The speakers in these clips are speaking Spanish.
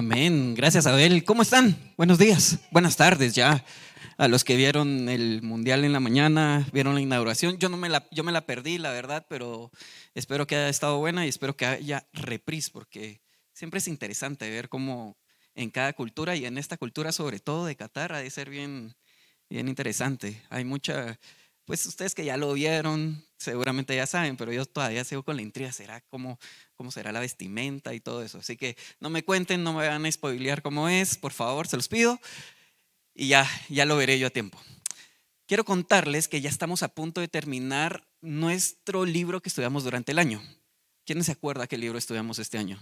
Amén. Gracias, Abel. ¿Cómo están? Buenos días. Buenas tardes ya. A los que vieron el mundial en la mañana, vieron la inauguración. Yo no me la, yo me la perdí, la verdad, pero espero que haya estado buena y espero que haya reprise, porque siempre es interesante ver cómo en cada cultura y en esta cultura, sobre todo de Qatar, ha de ser bien, bien interesante. Hay mucha, pues ustedes que ya lo vieron, seguramente ya saben, pero yo todavía sigo con la intriga, ¿será cómo, cómo será la vestimenta y todo eso? Así que no me cuenten, no me van a spoilear cómo es, por favor, se los pido, y ya, ya lo veré yo a tiempo. Quiero contarles que ya estamos a punto de terminar nuestro libro que estudiamos durante el año. ¿Quién se acuerda qué libro estudiamos este año?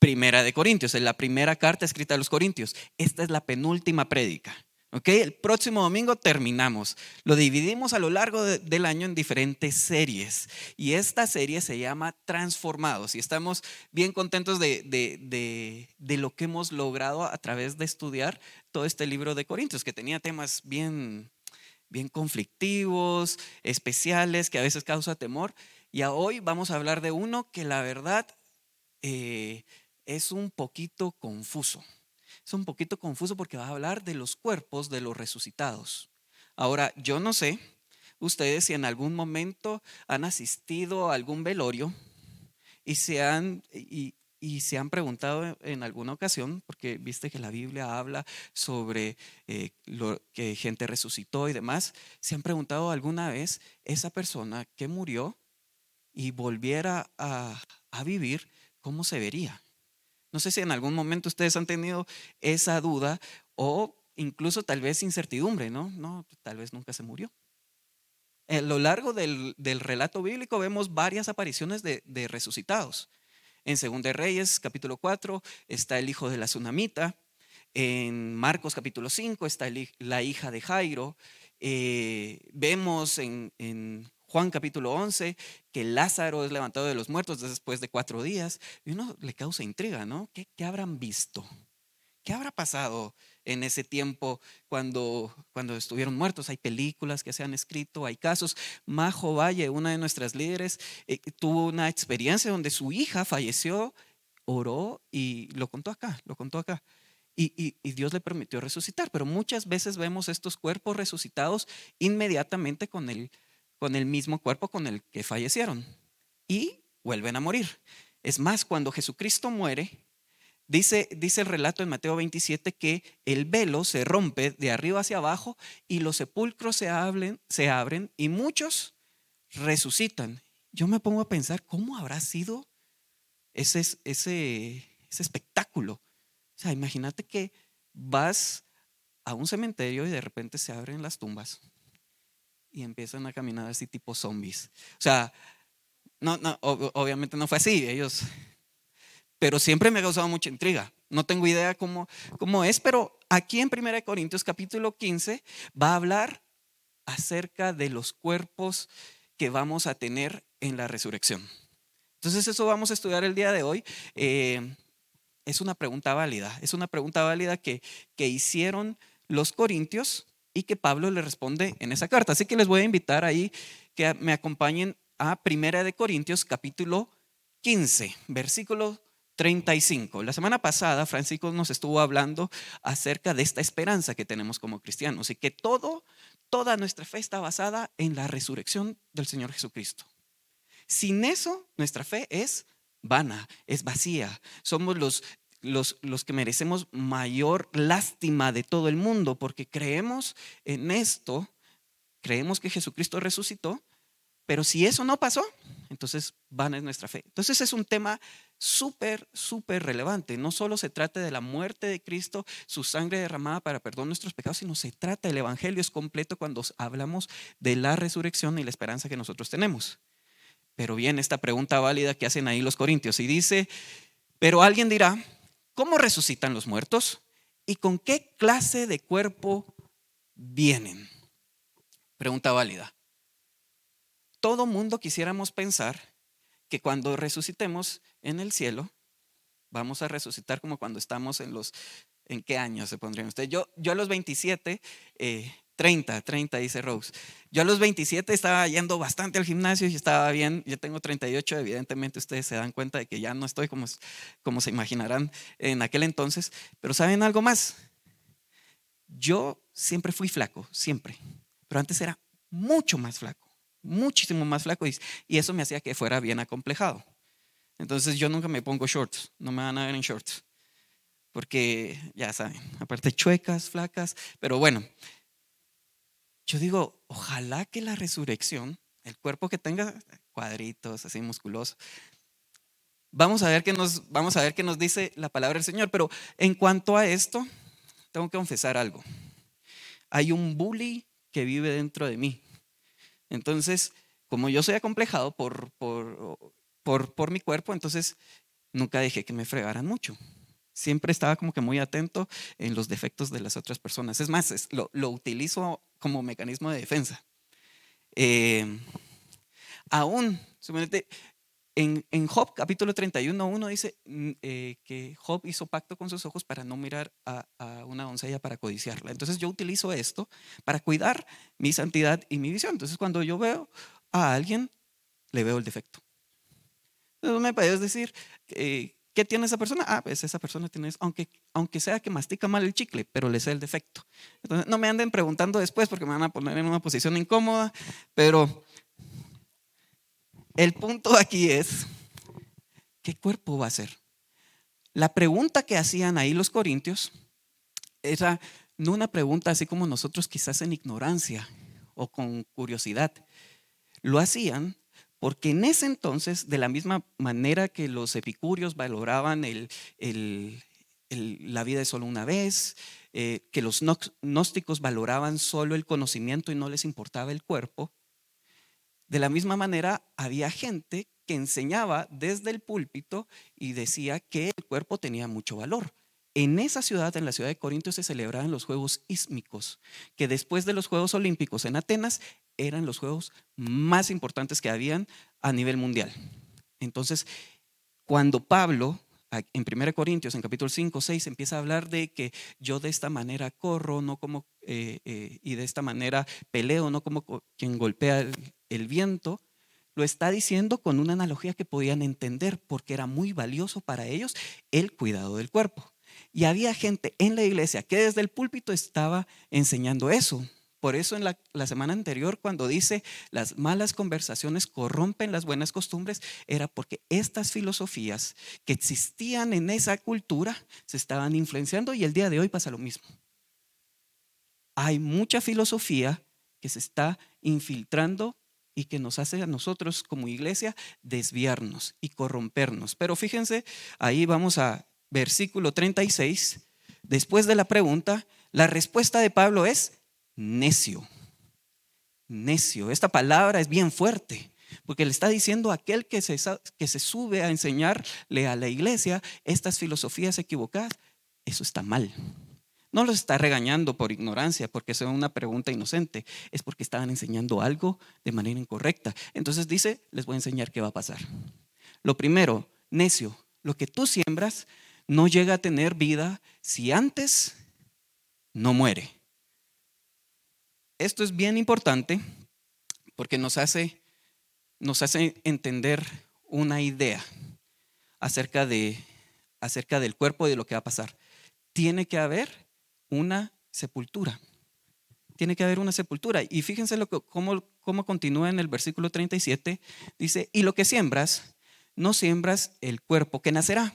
Primera de Corintios, es la primera carta escrita a los Corintios. Esta es la penúltima prédica. El próximo domingo terminamos. Lo dividimos a lo largo del año en diferentes series. Y esta serie se llama Transformados. Y estamos bien contentos de, de, lo que hemos logrado a través de estudiar todo este libro de Corintios, que tenía temas bien, bien conflictivos, especiales, que a veces causa temor. Y hoy vamos a hablar de uno que la verdad eh, es un poquito confuso es un poquito confuso porque va a hablar de los cuerpos de los resucitados. Ahora, yo no sé ustedes si en algún momento han asistido a algún velorio y se han, y, se han preguntado en alguna ocasión, porque viste que la Biblia habla sobre eh, lo, que gente resucitó y demás, se han preguntado alguna vez esa persona que murió y volviera a, a vivir, ¿cómo se vería? No sé si en algún momento ustedes han tenido esa duda o incluso tal vez incertidumbre, ¿no? No, tal vez nunca se murió. A lo largo del, relato bíblico vemos varias apariciones de, resucitados. En 2 Reyes, capítulo 4, está el hijo de la tsunamita. En Marcos, capítulo 5, está la hija de Jairo. Eh, vemos en, en Juan capítulo 11, que Lázaro es levantado de los muertos después de cuatro días, y uno le causa intriga, ¿no? ¿Qué, habrán visto? ¿Qué habrá pasado en ese tiempo cuando, cuando estuvieron muertos? Hay películas que se han escrito, hay casos. Majo Valle, una de nuestras líderes, eh, tuvo una experiencia donde su hija falleció, oró y lo contó acá, lo contó acá. y, Dios le permitió resucitar, pero muchas veces vemos estos cuerpos resucitados inmediatamente con el con el mismo cuerpo con el que fallecieron y vuelven a morir. Es más, cuando Jesucristo muere, dice, dice el relato en Mateo 27 que el velo se rompe de arriba hacia abajo y los sepulcros se abren, se abren y muchos resucitan. Yo me pongo a pensar, ¿cómo habrá sido ese, ese, ese espectáculo? O sea, imagínate que vas a un cementerio y de repente se abren las tumbas y empiezan a caminar así tipo zombies. O sea, no, no, obviamente no fue así, ellos, pero siempre me ha causado mucha intriga. No tengo idea cómo, cómo es, pero aquí en 1 Corintios capítulo 15 va a hablar acerca de los cuerpos que vamos a tener en la resurrección. Entonces eso vamos a estudiar el día de hoy. Eh, es una pregunta válida, es una pregunta válida que, que hicieron los corintios y que Pablo le responde en esa carta. Así que les voy a invitar ahí que me acompañen a Primera de Corintios capítulo 15, versículo 35. La semana pasada Francisco nos estuvo hablando acerca de esta esperanza que tenemos como cristianos y que todo, toda nuestra fe está basada en la resurrección del Señor Jesucristo. Sin eso, nuestra fe es vana, es vacía. Somos los los, que merecemos mayor lástima de todo el mundo, porque creemos en esto, creemos que Jesucristo resucitó, pero si eso no pasó, entonces van en nuestra fe. Entonces es un tema súper, súper relevante. No solo se trata de la muerte de Cristo, su sangre derramada para perdón nuestros pecados, sino se trata del Evangelio es completo cuando hablamos de la resurrección y la esperanza que nosotros tenemos. Pero bien, esta pregunta válida que hacen ahí los corintios y dice, pero alguien dirá, ¿Cómo resucitan los muertos? ¿Y con qué clase de cuerpo vienen? Pregunta válida. Todo mundo quisiéramos pensar que cuando resucitemos en el cielo, vamos a resucitar como cuando estamos en los, ¿en qué años se pondrían ustedes? Yo, yo a los 27 eh, 30, 30, dice Rose. Yo a los 27 estaba yendo bastante al gimnasio y estaba bien. Yo tengo 38, evidentemente ustedes se dan cuenta de que ya no estoy como, como se imaginarán en aquel entonces. Pero ¿saben algo más? Yo siempre fui flaco, siempre. Pero antes era mucho más flaco, muchísimo más flaco y, y eso me hacía que fuera bien acomplejado. Entonces yo nunca me pongo shorts, no me van a ver en shorts. Porque ya saben, aparte chuecas, flacas, pero bueno, yo digo, ojalá que la resurrección, el cuerpo que tenga cuadritos así musculoso, vamos a ver qué nos, vamos a ver qué nos dice la palabra del Señor. Pero en cuanto a esto, tengo que confesar algo. Hay un bully que vive dentro de mí. Entonces, como yo soy acomplejado por, por, por, por mi cuerpo, entonces nunca dejé que me fregaran mucho. Siempre estaba como que muy atento en los defectos de las otras personas. Es más, lo, lo, utilizo como mecanismo de defensa. Eh, aún, en, en, Job capítulo 31, uno dice mm, eh, que Job hizo pacto con sus ojos para no mirar a, a, una doncella para codiciarla. Entonces yo utilizo esto para cuidar mi santidad y mi visión. Entonces cuando yo veo a alguien, le veo el defecto. Entonces me puedes decir, eh, ¿Qué tiene esa persona? Ah, pues esa persona tiene, aunque, aunque sea que mastica mal el chicle, pero le sé el defecto. Entonces, no me anden preguntando después porque me van a poner en una posición incómoda, pero el punto aquí es, ¿qué cuerpo va a ser? La pregunta que hacían ahí los corintios era no una pregunta así como nosotros quizás en ignorancia o con curiosidad. Lo hacían porque en ese entonces, de la misma manera que los epicúreos valoraban la vida de solo una vez, eh, que los gnósticos valoraban solo el conocimiento y no les importaba el cuerpo, de la misma manera había gente que enseñaba desde el púlpito y decía que el cuerpo tenía mucho valor. En esa ciudad, en la ciudad de Corinto, se celebraban los Juegos Ísmicos, que después de los Juegos Olímpicos en Atenas eran los juegos más importantes que habían a nivel mundial. Entonces, cuando Pablo en 1 Corintios, en capítulo 5, 6, empieza a hablar de que yo de esta manera corro, no como, eh, eh, y de esta manera peleo, no como quien golpea el, el, viento, lo está diciendo con una analogía que podían entender, porque era muy valioso para ellos el cuidado del cuerpo. Y había gente en la iglesia que desde el púlpito estaba enseñando eso. Por eso en la, semana anterior, cuando dice las malas conversaciones corrompen las buenas costumbres, era porque estas filosofías que existían en esa cultura se estaban influenciando y el día de hoy pasa lo mismo. Hay mucha filosofía que se está infiltrando y que nos hace a nosotros como iglesia desviarnos y corrompernos. Pero fíjense, ahí vamos a versículo 36. Después de la pregunta, la respuesta de Pablo es necio. Necio. Esta palabra es bien fuerte, porque le está diciendo a aquel que se, que se sube a enseñarle a la iglesia estas filosofías equivocadas, eso está mal. No los está regañando por ignorancia, porque es una pregunta inocente, es porque estaban enseñando algo de manera incorrecta. Entonces dice, les voy a enseñar qué va a pasar. Lo primero, necio, lo que tú siembras no llega a tener vida si antes no muere. Esto es bien importante porque nos hace, nos hace entender una idea acerca, de, acerca del cuerpo y de lo que va a pasar. Tiene que haber una sepultura. Tiene que haber una sepultura. Y fíjense lo que, cómo, cómo continúa en el versículo 37. Dice, y lo que siembras, no siembras el cuerpo que nacerá,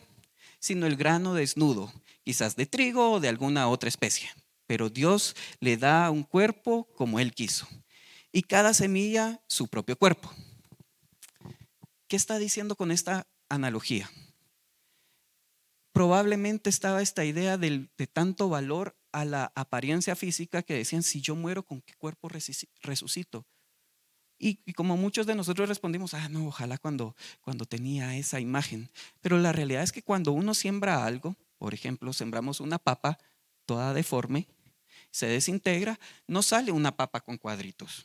sino el grano desnudo, quizás de trigo o de alguna otra especie pero Dios le da un cuerpo como Él quiso. Y cada semilla su propio cuerpo. ¿Qué está diciendo con esta analogía? Probablemente estaba esta idea de, tanto valor a la apariencia física que decían, si yo muero, ¿con qué cuerpo resucito? Y, como muchos de nosotros respondimos, ah, no, ojalá cuando, cuando tenía esa imagen. Pero la realidad es que cuando uno siembra algo, por ejemplo, sembramos una papa toda deforme, se desintegra, no sale una papa con cuadritos.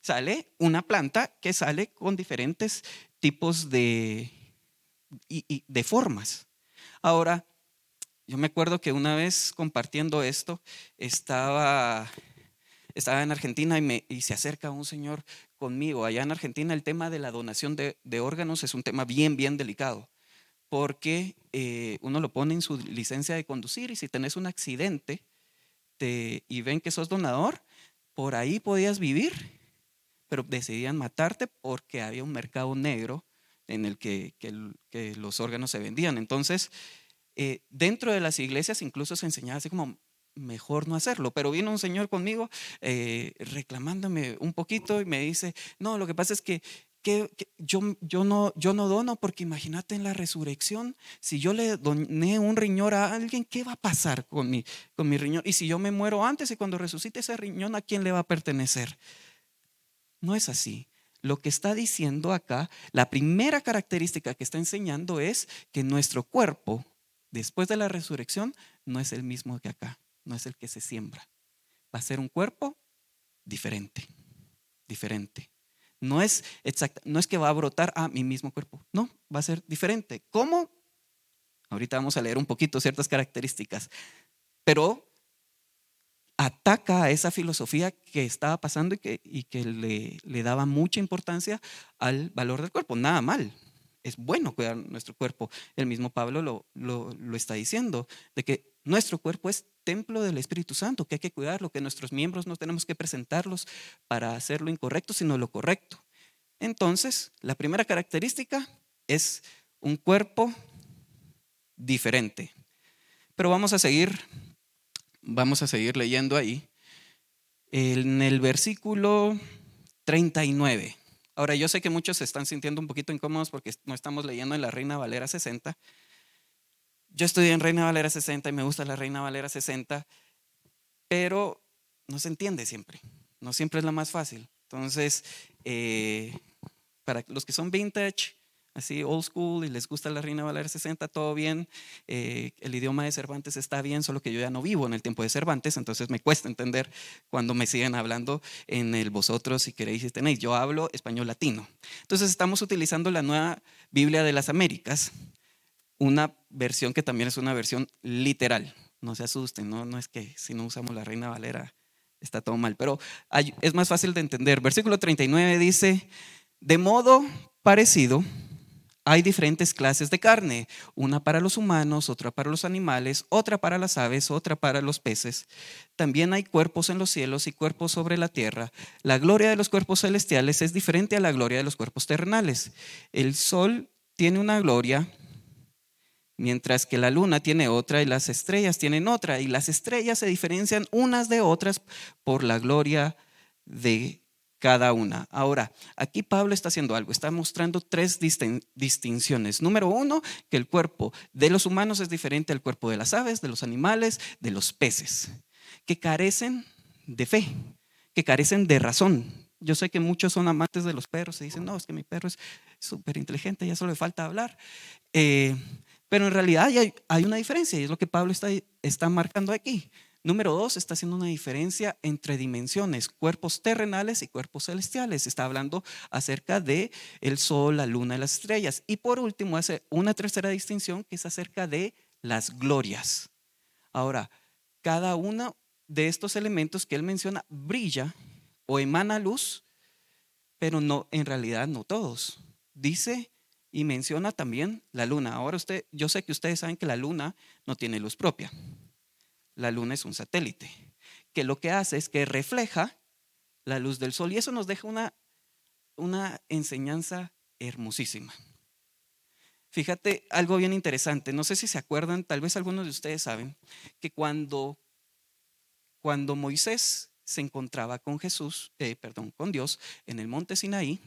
Sale una planta que sale con diferentes tipos de, de formas. Ahora, yo me acuerdo que una vez compartiendo esto, estaba, estaba en Argentina y, me, y se acerca un señor conmigo. Allá en Argentina el tema de la donación de, órganos es un tema bien, bien delicado, porque eh, uno lo pone en su licencia de conducir y si tenés un accidente te, y ven que sos donador, por ahí podías vivir, pero decidían matarte porque había un mercado negro en el que, que, los órganos se vendían. Entonces, eh, dentro de las iglesias incluso se enseñaba así como mejor no hacerlo. Pero vino un señor conmigo eh, reclamándome un poquito y me dice, no, lo que pasa es que, yo, yo, no, yo no dono porque imagínate en la resurrección, si yo le doné un riñón a alguien, ¿qué va a pasar con mi, con mi riñón? Y si yo me muero antes y cuando resucite ese riñón, ¿a quién le va a pertenecer? No es así. Lo que está diciendo acá, la primera característica que está enseñando es que nuestro cuerpo, después de la resurrección, no es el mismo que acá no es el que se siembra. Va a ser un cuerpo diferente, diferente. No es no es que va a brotar a mi mismo cuerpo, no, va a ser diferente. ¿Cómo? Ahorita vamos a leer un poquito ciertas características, pero ataca a esa filosofía que estaba pasando y que, y que le, le, daba mucha importancia al valor del cuerpo. Nada mal, es bueno cuidar nuestro cuerpo. El mismo Pablo lo, lo, lo está diciendo, de que nuestro cuerpo es templo del Espíritu Santo, que hay que cuidarlo, que nuestros miembros no tenemos que presentarlos para hacer lo incorrecto, sino lo correcto. Entonces, la primera característica es un cuerpo diferente. Pero vamos a seguir, vamos a seguir leyendo ahí. En el versículo 39. Ahora, yo sé que muchos se están sintiendo un poquito incómodos porque no estamos leyendo en la Reina Valera 60, yo estudié en Reina Valera 60 y me gusta la Reina Valera 60, pero no se entiende siempre, no siempre es la más fácil. Entonces, eh, para los que son vintage, así old school y les gusta la Reina Valera 60, todo bien. Eh, el idioma de Cervantes está bien, solo que yo ya no vivo en el tiempo de Cervantes, entonces me cuesta entender cuando me siguen hablando en el vosotros si queréis y tenéis. Yo hablo español latino. Entonces estamos utilizando la nueva Biblia de las Américas, una versión que también es una versión literal. No se asusten, no, no es que si no usamos la Reina Valera está todo mal, pero es más fácil de entender. Versículo 39 dice, de modo parecido, hay diferentes clases de carne, una para los humanos, otra para los animales, otra para las aves, otra para los peces. También hay cuerpos en los cielos y cuerpos sobre la tierra. La gloria de los cuerpos celestiales es diferente a la gloria de los cuerpos terrenales. El sol tiene una gloria mientras que la luna tiene otra y las estrellas tienen otra, y las estrellas se diferencian unas de otras por la gloria de cada una. Ahora, aquí Pablo está haciendo algo, está mostrando tres distinciones. Número uno, que el cuerpo de los humanos es diferente al cuerpo de las aves, de los animales, de los peces, que carecen de fe, que carecen de razón. Yo sé que muchos son amantes de los perros y dicen, no, es que mi perro es súper inteligente, ya solo le falta hablar. Eh, pero en realidad hay, una diferencia y es lo que Pablo está, marcando aquí. Número dos, está haciendo una diferencia entre dimensiones, cuerpos terrenales y cuerpos celestiales. Está hablando acerca de el sol, la luna y las estrellas. Y por último, hace una tercera distinción que es acerca de las glorias. Ahora, cada uno de estos elementos que él menciona brilla o emana luz, pero no, en realidad no todos. Dice y menciona también la luna. Ahora usted, yo sé que ustedes saben que la luna no tiene luz propia. La luna es un satélite, que lo que hace es que refleja la luz del sol y eso nos deja una, una enseñanza hermosísima. Fíjate algo bien interesante, no sé si se acuerdan, tal vez algunos de ustedes saben, que cuando, cuando Moisés se encontraba con Jesús, eh, perdón, con Dios en el monte Sinaí,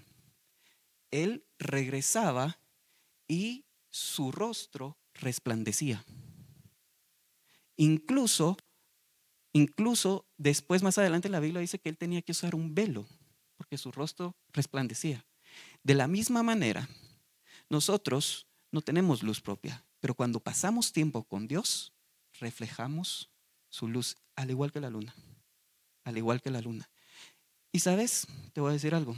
él regresaba y su rostro resplandecía. Incluso, incluso después más adelante la Biblia dice que él tenía que usar un velo porque su rostro resplandecía. De la misma manera, nosotros no tenemos luz propia, pero cuando pasamos tiempo con Dios, reflejamos su luz, al igual que la luna, al igual que la luna. Y sabes, te voy a decir algo,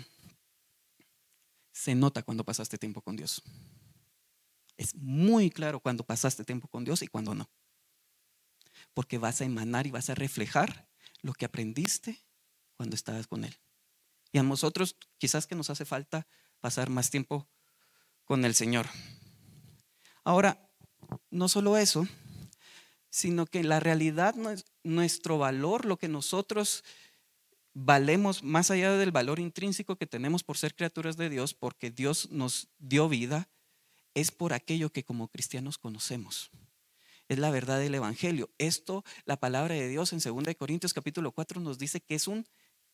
se nota cuando pasaste tiempo con Dios. Es muy claro cuando pasaste tiempo con Dios y cuando no. Porque vas a emanar y vas a reflejar lo que aprendiste cuando estabas con Él. Y a nosotros quizás que nos hace falta pasar más tiempo con el Señor. Ahora, no solo eso, sino que la realidad, nuestro valor, lo que nosotros valemos más allá del valor intrínseco que tenemos por ser criaturas de Dios, porque Dios nos dio vida, es por aquello que como cristianos conocemos. Es la verdad del Evangelio. Esto, la palabra de Dios en 2 Corintios capítulo 4 nos dice que es un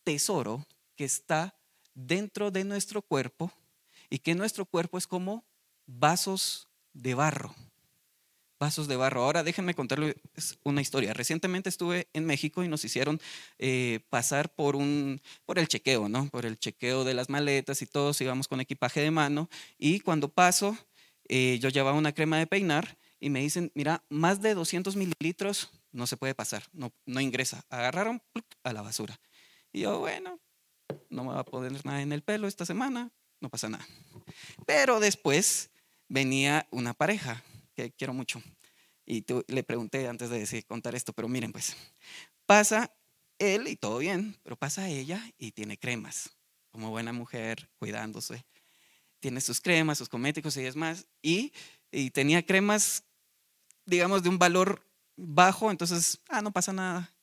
tesoro que está dentro de nuestro cuerpo y que nuestro cuerpo es como vasos de barro vasos de barro. Ahora déjenme contarles una historia. Recientemente estuve en México y nos hicieron eh, pasar por, un, por el chequeo, ¿no? Por el chequeo de las maletas y todos íbamos con equipaje de mano. Y cuando paso, eh, yo llevaba una crema de peinar y me dicen, mira, más de 200 mililitros no se puede pasar, no, no ingresa. Agarraron a la basura. Y yo, bueno, no me va a poner nada en el pelo esta semana, no pasa nada. Pero después venía una pareja que quiero mucho. Y le pregunté antes de decir, contar esto, pero miren, pues, pasa él y todo bien, pero pasa ella y tiene cremas, como buena mujer, cuidándose. Tiene sus cremas, sus cosméticos y es más. Y, y tenía cremas, digamos, de un valor bajo, entonces, ah, no pasa nada.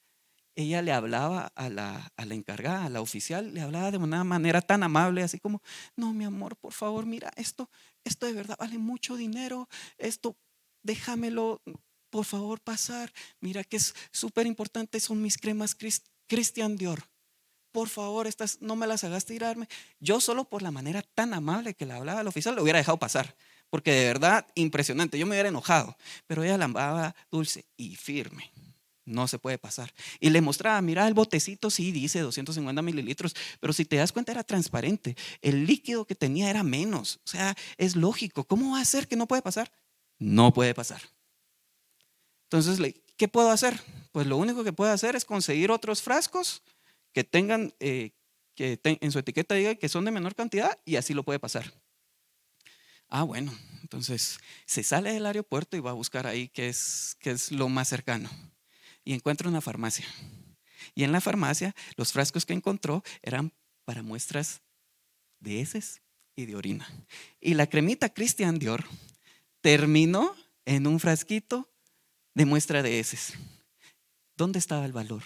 Ella le hablaba a la, a la encargada, a la oficial, le hablaba de una manera tan amable, así como, no, mi amor, por favor, mira, esto, esto de verdad vale mucho dinero, esto déjamelo por favor pasar. Mira que es súper importante, son mis cremas Christian Dior. Por favor, estas no me las hagas tirarme. Yo solo por la manera tan amable que le hablaba al oficial, lo hubiera dejado pasar. Porque de verdad, impresionante. Yo me hubiera enojado. Pero ella la hablaba dulce y firme. No se puede pasar. Y le mostraba, mira, el botecito sí dice 250 mililitros, pero si te das cuenta era transparente. El líquido que tenía era menos. O sea, es lógico. ¿Cómo va a ser que no puede pasar? no puede pasar. Entonces, ¿qué puedo hacer? Pues lo único que puedo hacer es conseguir otros frascos que tengan, eh, que en su etiqueta diga que son de menor cantidad y así lo puede pasar. Ah, bueno, entonces se sale del aeropuerto y va a buscar ahí qué es, qué es lo más cercano. Y encuentra una farmacia. Y en la farmacia los frascos que encontró eran para muestras de heces y de orina. Y la cremita Christian Dior terminó en un frasquito de muestra de heces. ¿Dónde estaba el valor?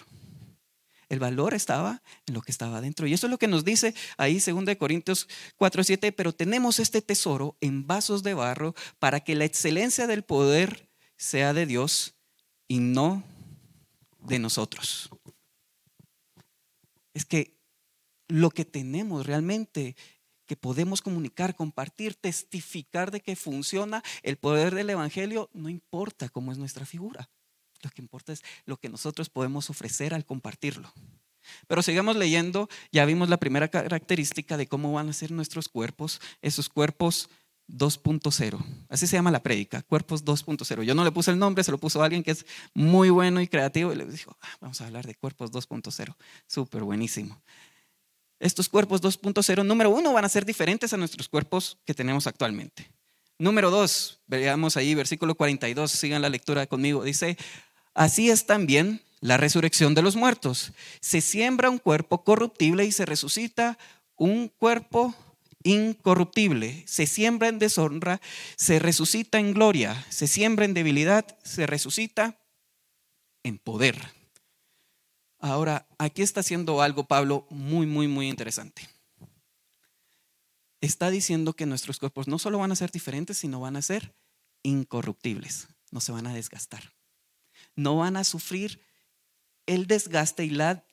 El valor estaba en lo que estaba dentro. Y eso es lo que nos dice ahí 2 Corintios 4, 7. Pero tenemos este tesoro en vasos de barro para que la excelencia del poder sea de Dios y no nosotros. Es que lo que tenemos realmente que podemos comunicar, compartir, testificar de que funciona el poder del Evangelio, no importa cómo es nuestra figura. Lo que importa es lo que nosotros podemos ofrecer al compartirlo. Pero sigamos leyendo, ya vimos la primera característica de cómo van a ser nuestros cuerpos, esos cuerpos 2.0. Así se llama la prédica, cuerpos 2.0. Yo no le puse el nombre, se lo puso alguien que es muy bueno y creativo y le dijo, ah, vamos a hablar de cuerpos 2.0. Súper buenísimo estos cuerpos 2.0, número uno, van a ser diferentes a nuestros cuerpos que tenemos actualmente. Número dos, veamos ahí versículo 42, sigan la lectura conmigo, dice, así es también la resurrección de los muertos. Se siembra un cuerpo corruptible y se resucita un cuerpo incorruptible. Se siembra en deshonra, se resucita en gloria. Se siembra en debilidad, se resucita en poder. Ahora, aquí está haciendo algo Pablo muy, muy, muy interesante. Está diciendo que nuestros cuerpos no solo van a ser diferentes, sino van a ser incorruptibles, no se van a desgastar. No van a sufrir el desgaste y la,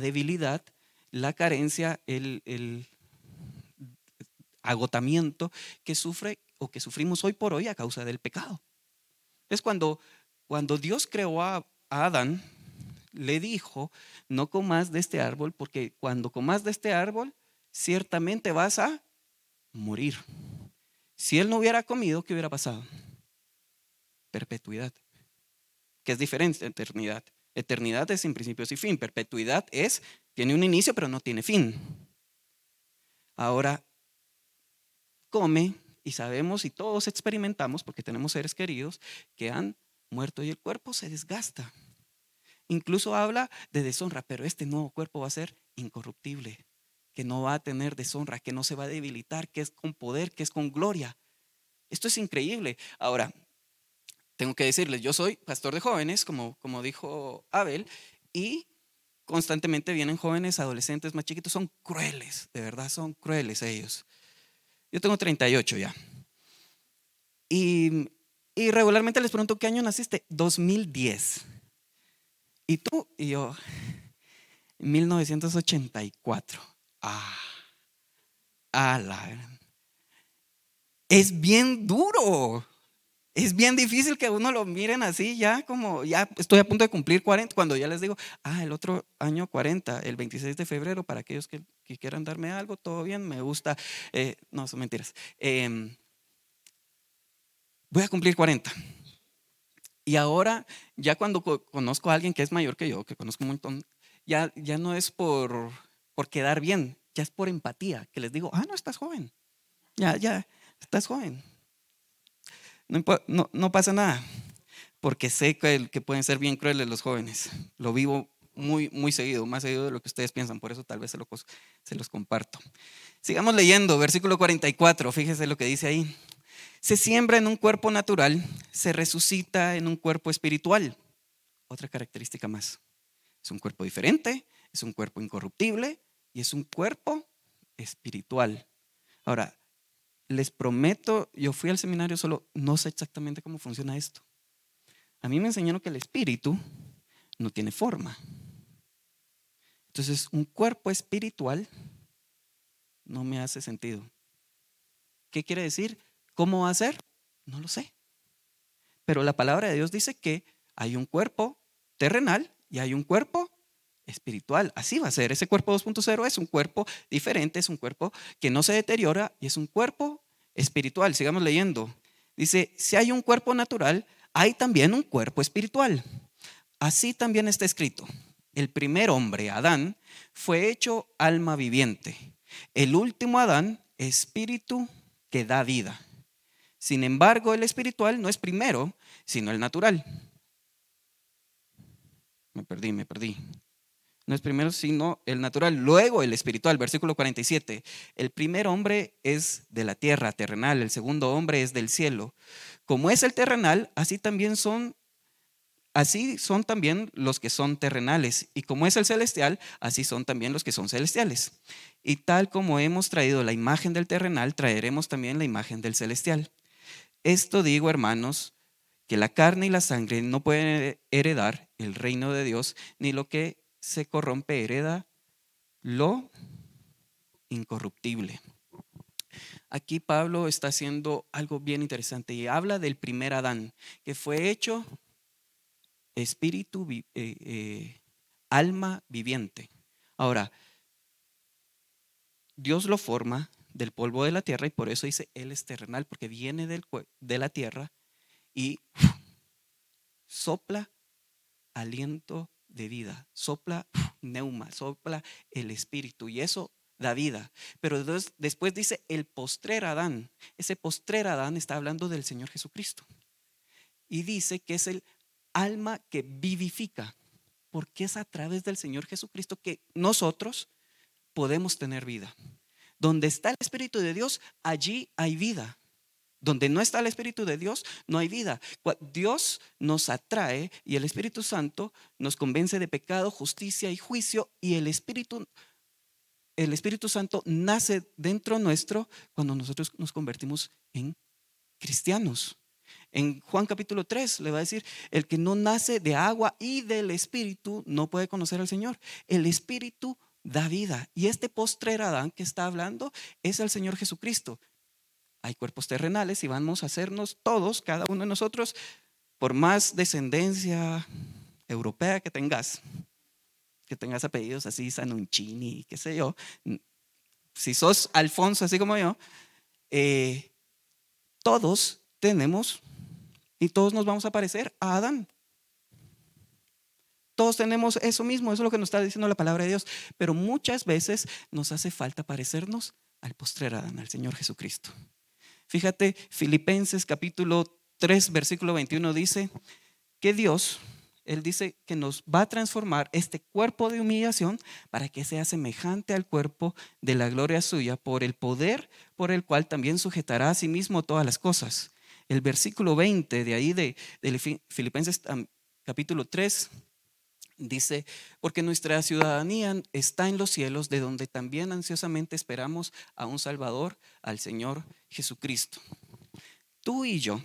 debilidad, la carencia, el, el agotamiento que sufre o que sufrimos hoy por hoy a causa del pecado. Es cuando, cuando Dios creó a Adán, le dijo, no comas de este árbol, porque cuando comas de este árbol, ciertamente vas a morir. Si él no hubiera comido, ¿qué hubiera pasado? Perpetuidad, que es diferente de eternidad. Eternidad es sin principios y fin. Perpetuidad es, tiene un inicio, pero no tiene fin. Ahora, come y sabemos y todos experimentamos, porque tenemos seres queridos que han muerto y el cuerpo se desgasta. Incluso habla de deshonra, pero este nuevo cuerpo va a ser incorruptible, que no va a tener deshonra, que no se va a debilitar, que es con poder, que es con gloria. Esto es increíble. Ahora, tengo que decirles, yo soy pastor de jóvenes, como, como dijo Abel, y constantemente vienen jóvenes, adolescentes más chiquitos, son crueles, de verdad son crueles ellos. Yo tengo 38 ya. Y, y regularmente les pregunto, ¿qué año naciste? 2010. ¿Y tú? Y yo, 1984. Ah, a la. Es bien duro. Es bien difícil que uno lo miren así, ya como, ya estoy a punto de cumplir 40, cuando ya les digo, ah, el otro año 40, el 26 de febrero, para aquellos que, quieran darme algo, todo bien, me gusta, eh, no, son mentiras. Em, voy a cumplir 40. Y ahora, ya cuando conozco a alguien que es mayor que yo, que conozco un montón, ya, ya no es por, por quedar bien, ya es por empatía, que les digo, ah, no, estás joven, ya, ya, estás joven no, pasa nada, porque sé que, que, pueden ser bien crueles los jóvenes. Lo vivo muy, muy seguido, más seguido de lo que ustedes piensan, por eso tal vez se, se los comparto. Sigamos leyendo, versículo 44, fíjese lo que dice ahí. Se siembra en un cuerpo natural, se resucita en un cuerpo espiritual. Otra característica más. Es un cuerpo diferente, es un cuerpo incorruptible y es un cuerpo espiritual. Ahora, les prometo, yo fui al seminario solo, no sé exactamente cómo funciona esto. A mí me enseñaron que el espíritu no tiene forma. Entonces, un cuerpo espiritual no me hace sentido. ¿Qué quiere decir? ¿Cómo va a ser? No lo sé. Pero la palabra de Dios dice que hay un cuerpo terrenal y hay un cuerpo espiritual. Así va a ser. Ese cuerpo 2.0 es un cuerpo diferente, es un cuerpo que no se deteriora y es un cuerpo espiritual. Sigamos leyendo. Dice, si hay un cuerpo natural, hay también un cuerpo espiritual. Así también está escrito. El primer hombre, Adán, fue hecho alma viviente. El último Adán, espíritu que da vida. Sin embargo, el espiritual no es primero, sino el natural. Me perdí, me perdí. No es primero, sino el natural, luego el espiritual. Versículo 47. El primer hombre es de la tierra, terrenal. El segundo hombre es del cielo. Como es el terrenal, así también son Así son también los que son terrenales, y como es el celestial, así son también los que son celestiales. Y tal como hemos traído la imagen del terrenal, traeremos también la imagen del celestial. Esto digo, hermanos, que la carne y la sangre no pueden heredar el reino de Dios, ni lo que se corrompe, hereda lo incorruptible. Aquí Pablo está haciendo algo bien interesante y habla del primer Adán, que fue hecho espíritu, eh, eh, alma viviente. Ahora, Dios lo forma del polvo de la tierra y por eso dice, Él es terrenal, porque viene del, de la tierra y sopla aliento de vida, sopla neuma, sopla el espíritu y eso da vida. Pero después dice el postrer Adán. Ese postrer Adán está hablando del Señor Jesucristo. Y dice que es el alma que vivifica, porque es a través del Señor Jesucristo que nosotros podemos tener vida. Donde está el Espíritu de Dios, allí hay vida. Donde no está el Espíritu de Dios, no hay vida. Dios nos atrae y el Espíritu Santo nos convence de pecado, justicia y juicio y el Espíritu el Espíritu Santo nace dentro nuestro cuando nosotros nos convertimos en cristianos. En Juan capítulo 3 le va a decir, el que no nace de agua y del Espíritu no puede conocer al Señor. El Espíritu da vida. Y este postrer Adán que está hablando es el Señor Jesucristo hay cuerpos terrenales y vamos a hacernos todos, cada uno de nosotros, por más descendencia europea que tengas, que tengas apellidos así, Sanunchini, qué sé yo, si sos Alfonso, así como yo, eh, todos tenemos y todos nos vamos a parecer a Adán. Todos tenemos eso mismo, eso es lo que nos está diciendo la palabra de Dios, pero muchas veces nos hace falta parecernos al postrer Adán, al Señor Jesucristo. Fíjate, Filipenses capítulo 3, versículo 21 dice que Dios Él dice que nos va a transformar este cuerpo de humillación para que sea semejante al cuerpo de la gloria suya por el poder por el cual también sujetará a sí mismo todas las cosas. El versículo 20 de ahí de, Filipenses capítulo 3 dice, porque nuestra ciudadanía está en los cielos, de donde también ansiosamente esperamos a un Salvador, al Señor Jesucristo. Tú y yo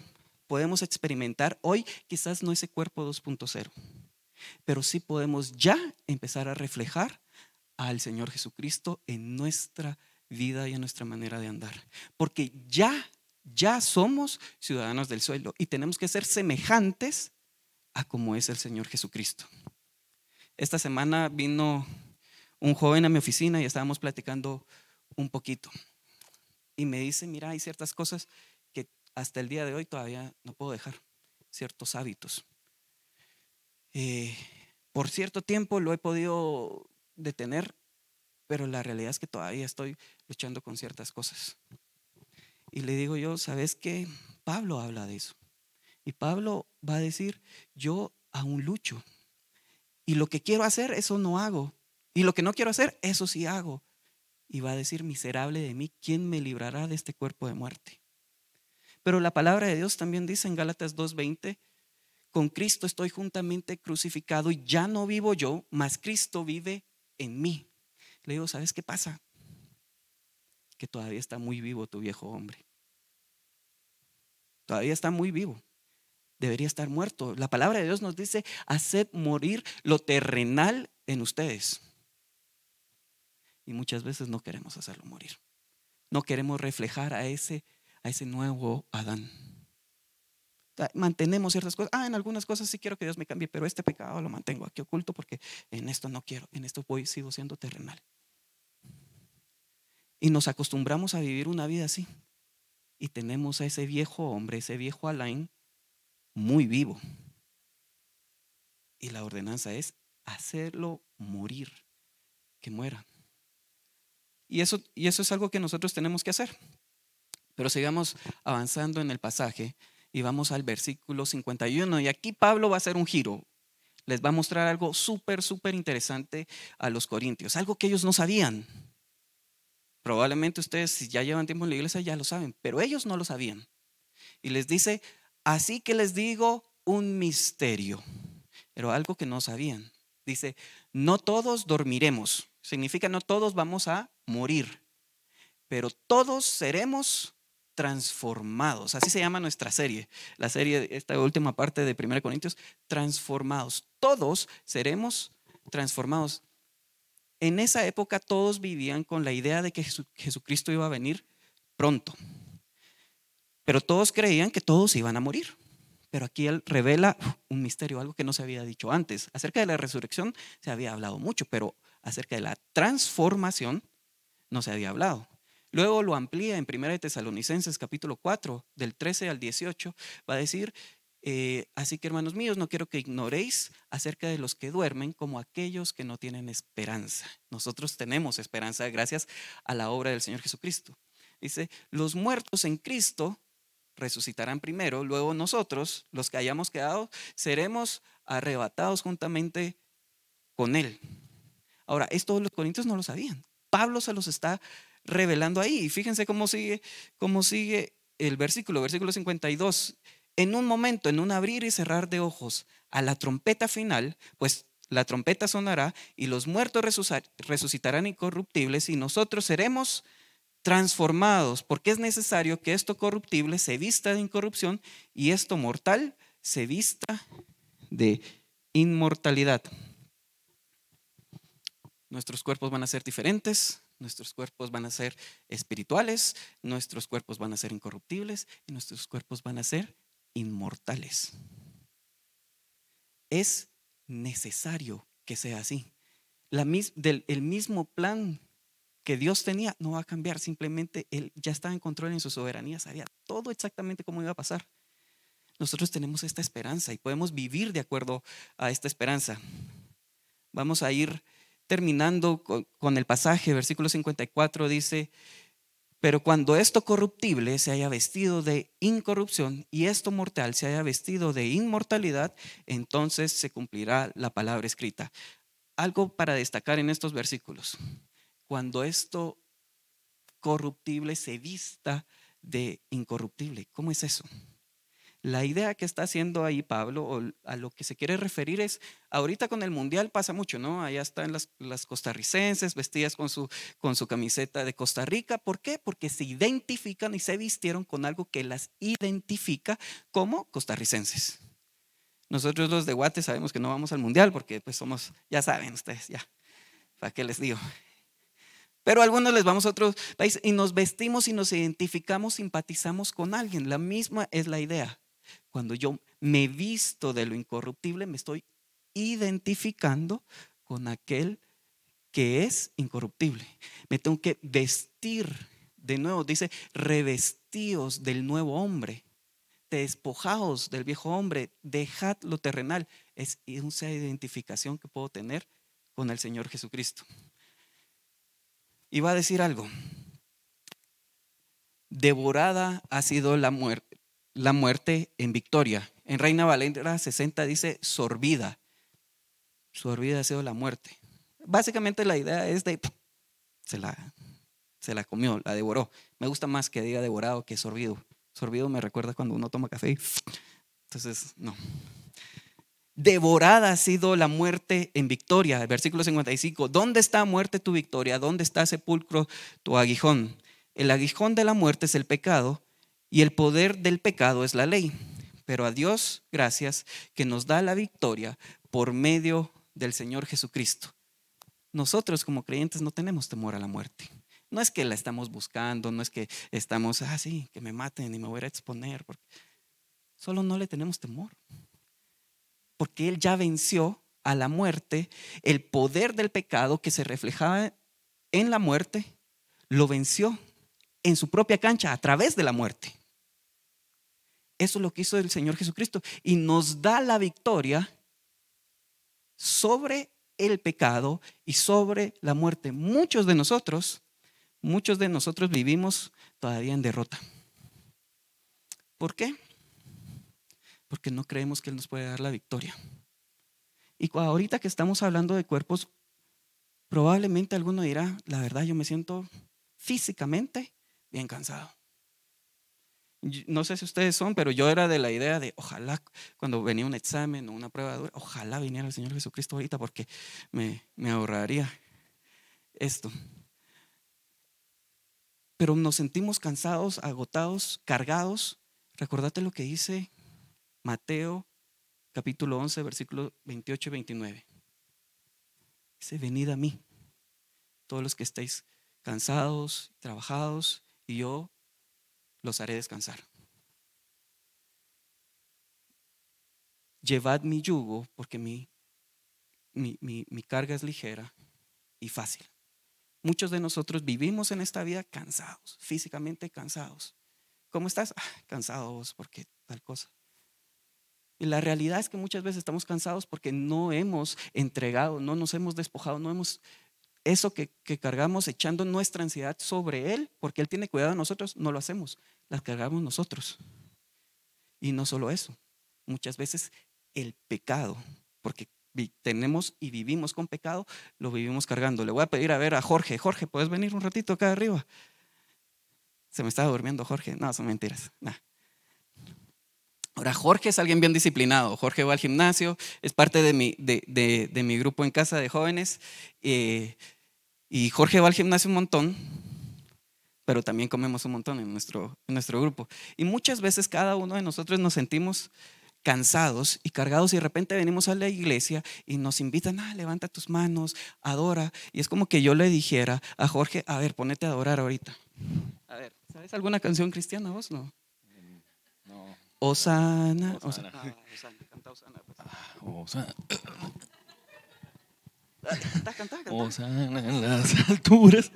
podemos experimentar hoy quizás no ese cuerpo 2.0, pero sí podemos ya empezar a reflejar al Señor Jesucristo en nuestra vida y en nuestra manera de andar. Porque ya, ya somos ciudadanos del suelo y tenemos que ser semejantes a como es el Señor Jesucristo. Esta semana vino un joven a mi oficina y estábamos platicando un poquito. Y me dice, mira, hay ciertas cosas que hasta el día de hoy todavía no puedo dejar, ciertos hábitos. Eh, por cierto tiempo lo he podido detener, pero la realidad es que todavía estoy luchando con ciertas cosas. Y le digo yo, ¿sabes qué? Pablo habla de eso. Y Pablo va a decir, yo aún lucho y lo que quiero hacer, eso no hago. Y lo que no quiero hacer, eso sí hago. Y va a decir, miserable de mí, ¿quién me librará de este cuerpo de muerte? Pero la palabra de Dios también dice en Gálatas 2.20, con Cristo estoy juntamente crucificado y ya no vivo yo, mas Cristo vive en mí. Le digo, ¿sabes qué pasa? Que todavía está muy vivo tu viejo hombre. Todavía está muy vivo debería estar muerto. La palabra de Dios nos dice, haced morir lo terrenal en ustedes. Y muchas veces no queremos hacerlo morir. No queremos reflejar a ese, a ese nuevo Adán. Mantenemos ciertas cosas. Ah, en algunas cosas sí quiero que Dios me cambie, pero este pecado lo mantengo aquí oculto porque en esto no quiero, en esto voy, sigo siendo terrenal. Y nos acostumbramos a vivir una vida así. Y tenemos a ese viejo hombre, ese viejo Alain, muy vivo. Y la ordenanza es hacerlo morir, que muera. Y eso, y eso es algo que nosotros tenemos que hacer. Pero sigamos avanzando en el pasaje y vamos al versículo 51. Y aquí Pablo va a hacer un giro. Les va a mostrar algo súper, súper interesante a los corintios, algo que ellos no sabían. Probablemente ustedes, si ya llevan tiempo en la iglesia, ya lo saben, pero ellos no lo sabían. Y les dice, Así que les digo un misterio, pero algo que no sabían. Dice, no todos dormiremos. Significa no todos vamos a morir, pero todos seremos transformados. Así se llama nuestra serie, la serie, esta última parte de 1 Corintios, transformados. Todos seremos transformados. En esa época todos vivían con la idea de que Jesucristo iba a venir pronto. Pero todos creían que todos iban a morir. Pero aquí él revela un misterio, algo que no se había dicho antes. Acerca de la resurrección se había hablado mucho, pero acerca de la transformación no se había hablado. Luego lo amplía en 1 de Tesalonicenses capítulo 4, del 13 al 18, va a decir, eh, así que hermanos míos, no quiero que ignoréis acerca de los que duermen como aquellos que no tienen esperanza. Nosotros tenemos esperanza gracias a la obra del Señor Jesucristo. Dice, los muertos en Cristo resucitarán primero, luego nosotros, los que hayamos quedado, seremos arrebatados juntamente con Él. Ahora, esto los corintios no lo sabían. Pablo se los está revelando ahí. Y fíjense cómo sigue, cómo sigue el versículo, versículo 52. En un momento, en un abrir y cerrar de ojos, a la trompeta final, pues la trompeta sonará y los muertos resucitarán incorruptibles y nosotros seremos transformados, porque es necesario que esto corruptible se vista de incorrupción y esto mortal se vista de inmortalidad. Nuestros cuerpos van a ser diferentes, nuestros cuerpos van a ser espirituales, nuestros cuerpos van a ser incorruptibles y nuestros cuerpos van a ser inmortales. Es necesario que sea así. El mismo plan que Dios tenía no va a cambiar, simplemente Él ya estaba en control en su soberanía, sabía todo exactamente cómo iba a pasar. Nosotros tenemos esta esperanza y podemos vivir de acuerdo a esta esperanza. Vamos a ir terminando con, el pasaje, versículo 54 dice, Pero cuando esto corruptible se haya vestido de incorrupción y esto mortal se haya vestido de inmortalidad, entonces se cumplirá la palabra escrita. Algo para destacar en estos versículos. Cuando esto corruptible se vista de incorruptible, ¿cómo es eso? La idea que está haciendo ahí Pablo, o a lo que se quiere referir es, ahorita con el Mundial pasa mucho, ¿no? Allá están las, las costarricenses vestidas con su, con su camiseta de Costa Rica. ¿Por qué? Porque se identifican y se vistieron con algo que las identifica como costarricenses. Nosotros los de Guate sabemos que no vamos al Mundial porque pues somos, ya saben ustedes, ya, ¿para qué les digo? Pero algunos les vamos a otros países y nos vestimos y nos identificamos, simpatizamos con alguien. La misma es la idea. Cuando yo me visto de lo incorruptible, me estoy identificando con aquel que es incorruptible. Me tengo que vestir de nuevo. Dice, revestíos del nuevo hombre, despojaos del viejo hombre, dejad lo terrenal. Es una identificación que puedo tener con el Señor Jesucristo. Y va a decir algo. Devorada ha sido la muerte la muerte en victoria. En Reina Valera 60 dice sorbida. Sorbida ha sido la muerte. Básicamente la idea es de se la, se la comió, la devoró. Me gusta más que diga devorado que sorbido. Sorbido me recuerda cuando uno toma café. Entonces, no. Devorada ha sido la muerte en victoria. Versículo 55. ¿Dónde está muerte tu victoria? ¿Dónde está sepulcro tu aguijón? El aguijón de la muerte es el pecado y el poder del pecado es la ley. Pero a Dios gracias que nos da la victoria por medio del Señor Jesucristo. Nosotros como creyentes no tenemos temor a la muerte. No es que la estamos buscando, no es que estamos, ah, sí, que me maten y me voy a exponer. Porque solo no le tenemos temor. Porque Él ya venció a la muerte, el poder del pecado que se reflejaba en la muerte, lo venció en su propia cancha a través de la muerte. Eso es lo que hizo el Señor Jesucristo. Y nos da la victoria sobre el pecado y sobre la muerte. Muchos de nosotros, muchos de nosotros vivimos todavía en derrota. ¿Por qué? Porque no creemos que Él nos puede dar la victoria. Y ahorita que estamos hablando de cuerpos, probablemente alguno dirá, la verdad yo me siento físicamente bien cansado. No sé si ustedes son, pero yo era de la idea de ojalá cuando venía un examen o una prueba dura, ojalá viniera el Señor Jesucristo ahorita porque me, me ahorraría esto. Pero nos sentimos cansados, agotados, cargados. Recordate lo que dice Mateo capítulo 11, versículos 28 y 29. Dice, venid a mí, todos los que estéis cansados, trabajados, y yo los haré descansar. Llevad mi yugo porque mi, mi, carga es ligera y fácil. Muchos de nosotros vivimos en esta vida cansados, físicamente cansados. ¿Cómo estás? Ah, cansados porque tal cosa. Y la realidad es que muchas veces estamos cansados porque no hemos entregado, no nos hemos despojado, no hemos eso que, cargamos echando nuestra ansiedad sobre Él, porque Él tiene cuidado de nosotros, no lo hacemos, las cargamos nosotros. Y no solo eso, muchas veces el pecado, porque tenemos y vivimos con pecado, lo vivimos cargando. Le voy a pedir a ver a Jorge, Jorge, ¿puedes venir un ratito acá arriba? Se me estaba durmiendo Jorge, no, son mentiras. Ahora, Jorge es alguien bien disciplinado. Jorge va al gimnasio, es parte de mi, de, mi grupo en casa de jóvenes. Eh, y Jorge va al gimnasio un montón, pero también comemos un montón en nuestro, nuestro grupo. Y muchas veces cada uno de nosotros nos sentimos cansados y cargados y de repente venimos a la iglesia y nos invitan, ah, levanta tus manos, adora. Y es como que yo le dijera a Jorge, a ver, ponete a adorar ahorita. A ver, ¿sabes alguna canción cristiana vos? No. No. Osana. Osana. Ah, Osana. Canta Osana. Pues. Ah, Osana. en las alturas.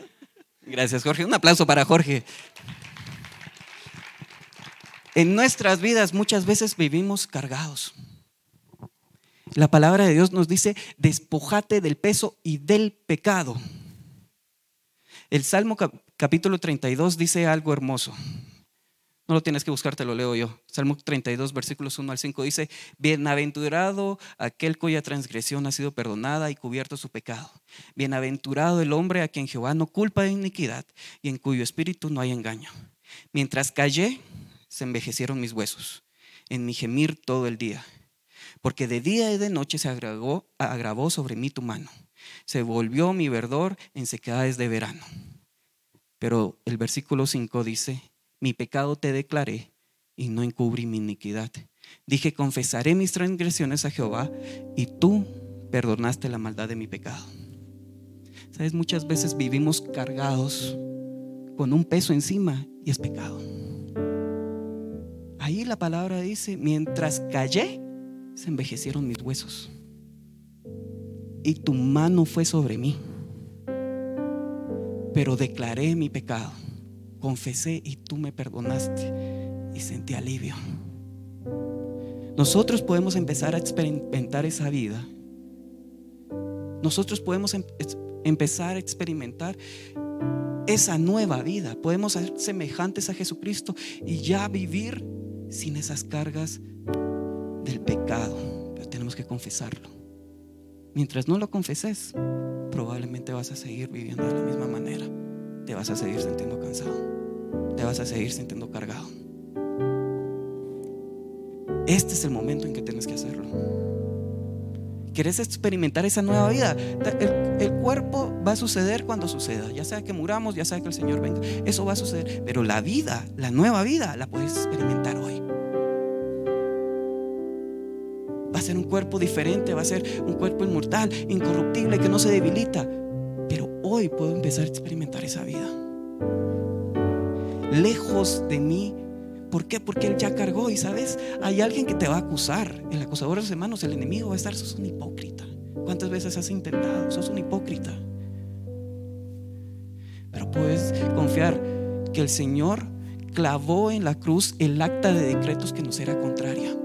Gracias, Jorge. Un aplauso para Jorge. En nuestras vidas muchas veces vivimos cargados. La palabra de Dios nos dice, despojate del peso y del pecado. El Salmo capítulo 32 dice algo hermoso. No lo tienes que buscar, te lo leo yo. Salmo 32, versículos 1 al 5 dice, Bienaventurado aquel cuya transgresión ha sido perdonada y cubierto su pecado. Bienaventurado el hombre a quien Jehová no culpa de iniquidad y en cuyo espíritu no hay engaño. Mientras callé, se envejecieron mis huesos, en mi gemir todo el día. Porque de día y de noche se agravó, agravó sobre mí tu mano. Se volvió mi verdor en sequedades de verano. Pero el versículo 5 dice, mi pecado te declaré y no encubrí mi iniquidad. Dije, confesaré mis transgresiones a Jehová y tú perdonaste la maldad de mi pecado. Sabes, muchas veces vivimos cargados con un peso encima y es pecado. Ahí la palabra dice, mientras callé, se envejecieron mis huesos y tu mano fue sobre mí. Pero declaré mi pecado confesé y tú me perdonaste y sentí alivio. Nosotros podemos empezar a experimentar esa vida. Nosotros podemos em-, empezar a experimentar esa nueva vida. Podemos ser semejantes a Jesucristo y ya vivir sin esas cargas del pecado. Pero tenemos que confesarlo. Mientras no lo confeses, probablemente vas a seguir viviendo de la misma manera. Te vas a seguir sintiendo cansado te vas a seguir sintiendo cargado. Este es el momento en que tienes que hacerlo. ¿Quieres experimentar esa nueva vida? El, cuerpo va a suceder cuando suceda, ya sea que muramos, ya sea que el Señor venga, eso va a suceder. Pero la vida, la nueva vida, la puedes experimentar hoy. Va a ser un cuerpo diferente, va a ser un cuerpo inmortal, incorruptible, que no se debilita. Hoy puedo empezar a experimentar esa vida lejos de mí. ¿Por qué? Porque Él ya cargó y sabes, hay alguien que te va a acusar. El acusador de los hermanos, el enemigo va a estar, sos un hipócrita. ¿Cuántas veces has intentado? Sos un hipócrita. Pero puedes confiar que el Señor clavó en la cruz el acta de decretos que nos era contraria.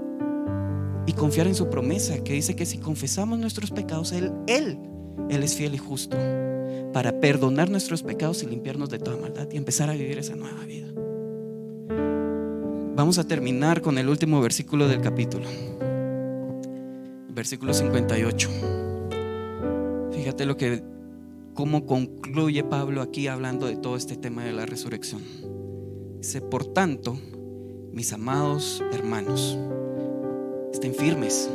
Y confiar en su promesa que dice que si confesamos nuestros pecados, Él, Él, Él es fiel y justo para perdonar nuestros pecados y limpiarnos de toda maldad y empezar a vivir esa nueva vida. Vamos a terminar con el último versículo del capítulo. Versículo 58. Fíjate lo que cómo concluye Pablo aquí hablando de todo este tema de la resurrección. Dice, "Por tanto, mis amados hermanos, estén firmes,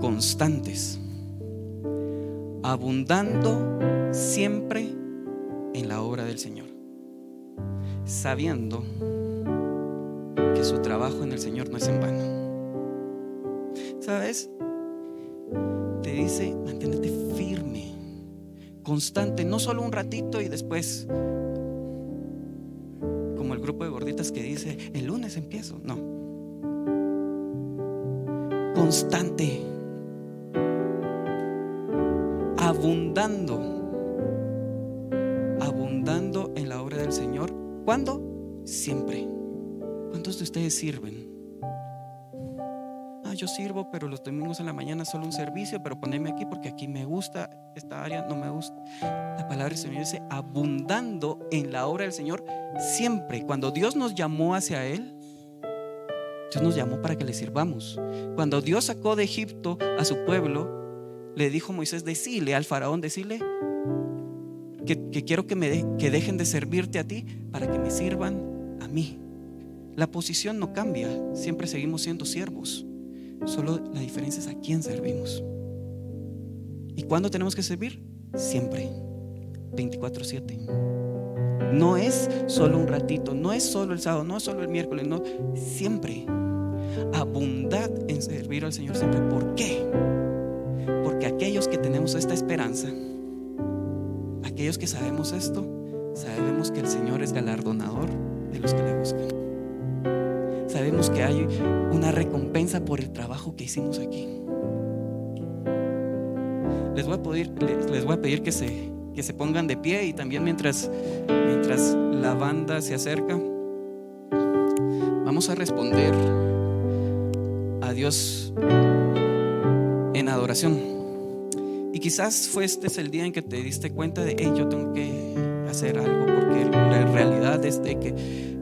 constantes, abundando siempre en la obra del Señor, sabiendo que su trabajo en el Señor no es en vano. ¿Sabes? Te dice, manténete firme, constante, no solo un ratito y después, como el grupo de gorditas que dice, el lunes empiezo, no. Constante abundando, abundando en la obra del Señor. ¿Cuándo? Siempre. ¿Cuántos de ustedes sirven? Ah, yo sirvo, pero los domingos en la mañana solo un servicio, pero poneme aquí porque aquí me gusta, esta área no me gusta. La palabra del Señor dice abundando en la obra del Señor siempre. Cuando Dios nos llamó hacia Él, Dios nos llamó para que le sirvamos. Cuando Dios sacó de Egipto a su pueblo, le dijo Moisés, decile al faraón, decile que, quiero que, me que dejen de servirte a ti para que me sirvan a mí. La posición no cambia, siempre seguimos siendo siervos. Solo la diferencia es a quién servimos. ¿Y cuándo tenemos que servir? Siempre, 24/7. No es solo un ratito, no es solo el sábado, no es solo el miércoles, no, siempre. Abundad en servir al Señor siempre. ¿Por qué? Aquellos que tenemos esta esperanza, aquellos que sabemos esto, sabemos que el Señor es galardonador de los que le buscan. Sabemos que hay una recompensa por el trabajo que hicimos aquí. Les voy a pedir, les, voy a pedir que, se, que se pongan de pie y también mientras, mientras la banda se acerca, vamos a responder a Dios en adoración. Y quizás fue este es el día en que te diste cuenta de, hey, yo tengo que hacer algo, porque la realidad es de que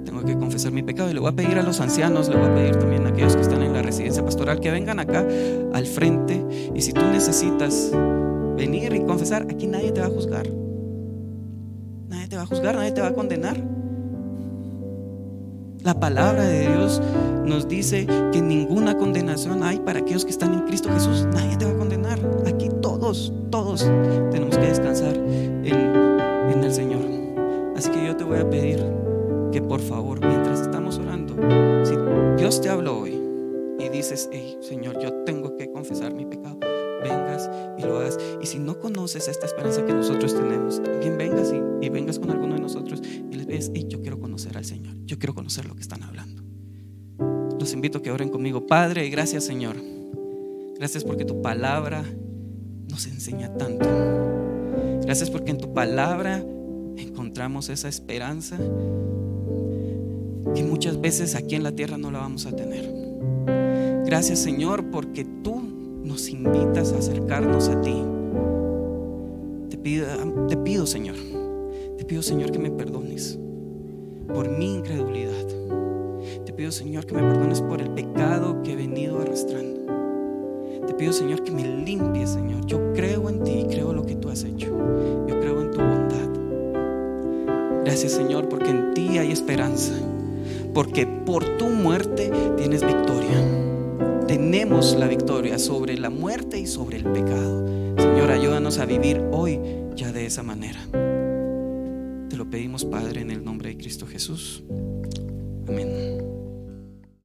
tengo que confesar mi pecado. Y le voy a pedir a los ancianos, le voy a pedir también a aquellos que están en la residencia pastoral que vengan acá al frente. Y si tú necesitas venir y confesar, aquí nadie te va a juzgar. Nadie te va a juzgar, nadie te va a condenar. La palabra de Dios nos dice que ninguna condenación hay para aquellos que están en Cristo Jesús. Nadie te va a condenar. Todos, todos tenemos que descansar en, el Señor. Así que yo te voy a pedir que por favor, mientras estamos orando, si Dios te habló hoy y dices, hey, Señor, yo tengo que confesar mi pecado, vengas y lo hagas. Y si no conoces esta esperanza que nosotros tenemos, también vengas y, vengas con alguno de nosotros y les ves, hey, yo quiero conocer al Señor, yo quiero conocer lo que están hablando. Los invito a que oren conmigo. Padre, gracias Señor. Gracias porque tu palabra nos enseña tanto. Gracias porque en tu palabra encontramos esa esperanza que muchas veces aquí en la tierra no la vamos a tener. Gracias Señor porque tú nos invitas a acercarnos a ti. Te pido, te pido Señor, te pido Señor que me perdones por mi incredulidad. Te pido Señor que me perdones por el pecado que he venido arrastrando. Te pido Señor que me limpies Señor. Yo creo en ti y creo lo que tú has hecho. Yo creo en tu bondad. Gracias Señor porque en ti hay esperanza. Porque por tu muerte tienes victoria tenemos la victoria sobre la muerte y sobre el pecado. Señor, ayúdanos a vivir hoy ya de esa manera. Te lo pedimos, Padre, en el nombre de Cristo Jesús. Amén.